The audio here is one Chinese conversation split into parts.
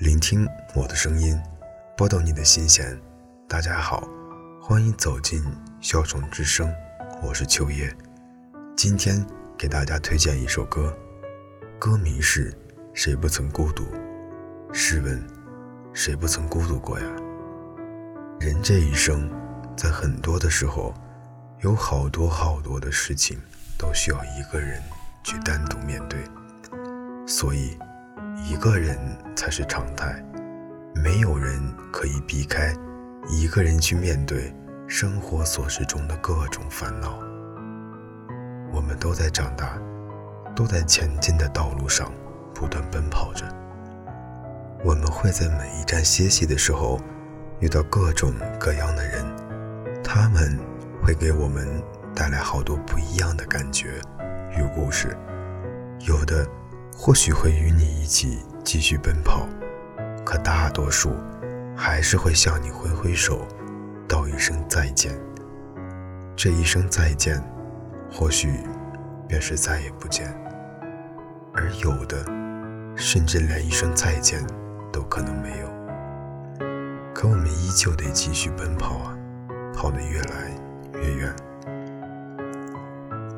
聆听我的声音，拨动你的心弦。大家好，欢迎走进小虫之声，我是秋叶。今天给大家推荐一首歌，歌名是《谁不曾孤独》。试问，谁不曾孤独过呀？人这一生，在很多的时候，有好多好多的事情都需要一个人去单独面对，所以。一个人才是常态，没有人可以避开一个人去面对生活琐事中的各种烦恼。我们都在长大，都在前进的道路上不断奔跑着。我们会在每一站歇息的时候遇到各种各样的人，他们会给我们带来好多不一样的感觉与故事，有的。或许会与你一起继续奔跑，可大多数还是会向你挥挥手，道一声再见。这一声再见，或许便是再也不见。而有的，甚至连一声再见都可能没有。可我们依旧得继续奔跑啊，跑得越来越远。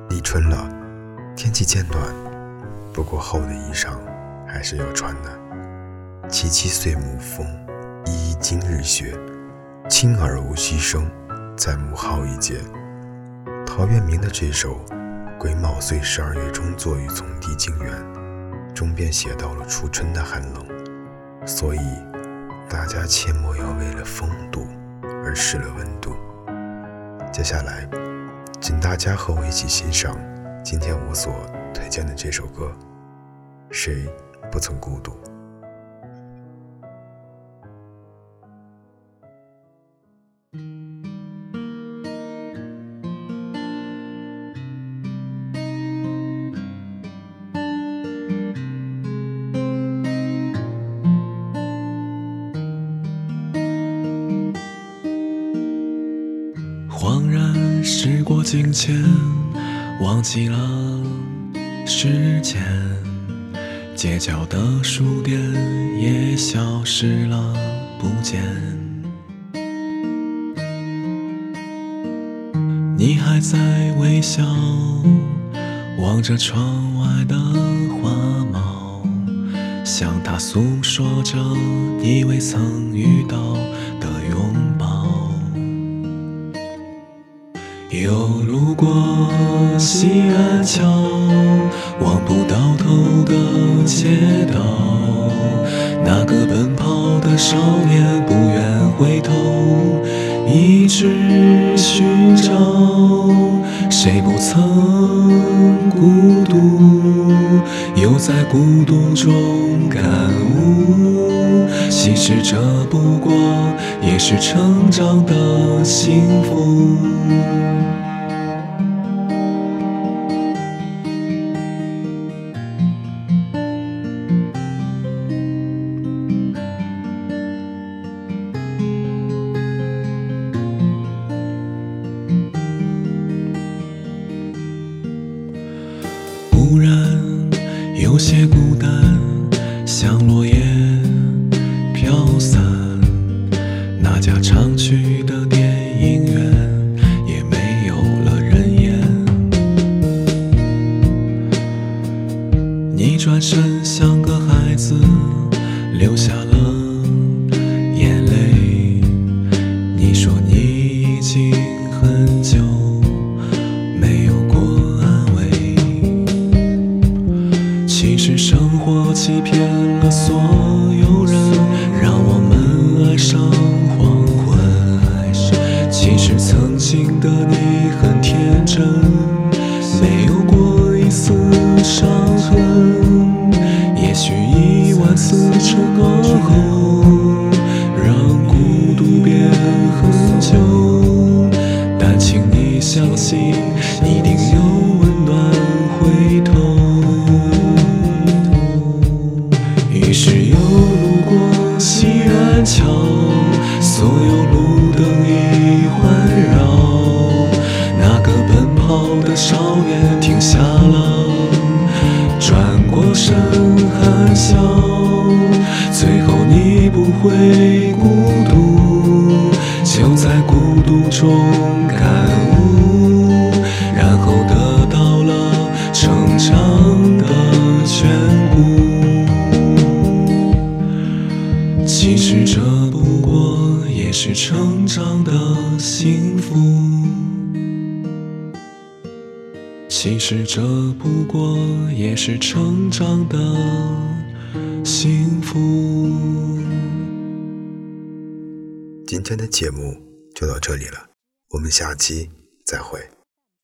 立春了，天气渐暖。不过厚的衣裳还是要穿的。萋萋岁暮风，依依今日雪。轻而无息声，在暮号一节。陶渊明的这首《癸卯岁十二月中作于从弟经园》，中便写到了初春的寒冷。所以，大家切莫要为了风度而失了温度。接下来，请大家和我一起欣赏今天我所。推荐的这首歌，谁不曾孤独？恍然时过境迁，忘记了。时间，街角的书店也消失了，不见。你还在微笑，望着窗外的花猫，向它诉说着你未曾遇到又路过西安桥，望不到头的街道。那个奔跑的少年不愿回头，一直寻找。谁不曾孤独，又在孤独中感悟。其实这不过也是成长的幸福。忽然有些孤单，像落叶散。那家常去的电影院也没有了人烟。你转身像个孩子，流下了眼泪。你说你已经很久没有过安慰。其实生活。欺骗了所有的你很天真，没有过一丝伤痕。也许一万次成功后，让孤独变很久，但请你相信，一定有温暖回头。于是有。会孤独，就在孤独中感悟，然后得到了成长的眷顾。其实这不过也是成长的幸福。其实这不过也是成长的幸福。今天的节目就到这里了，我们下期再会。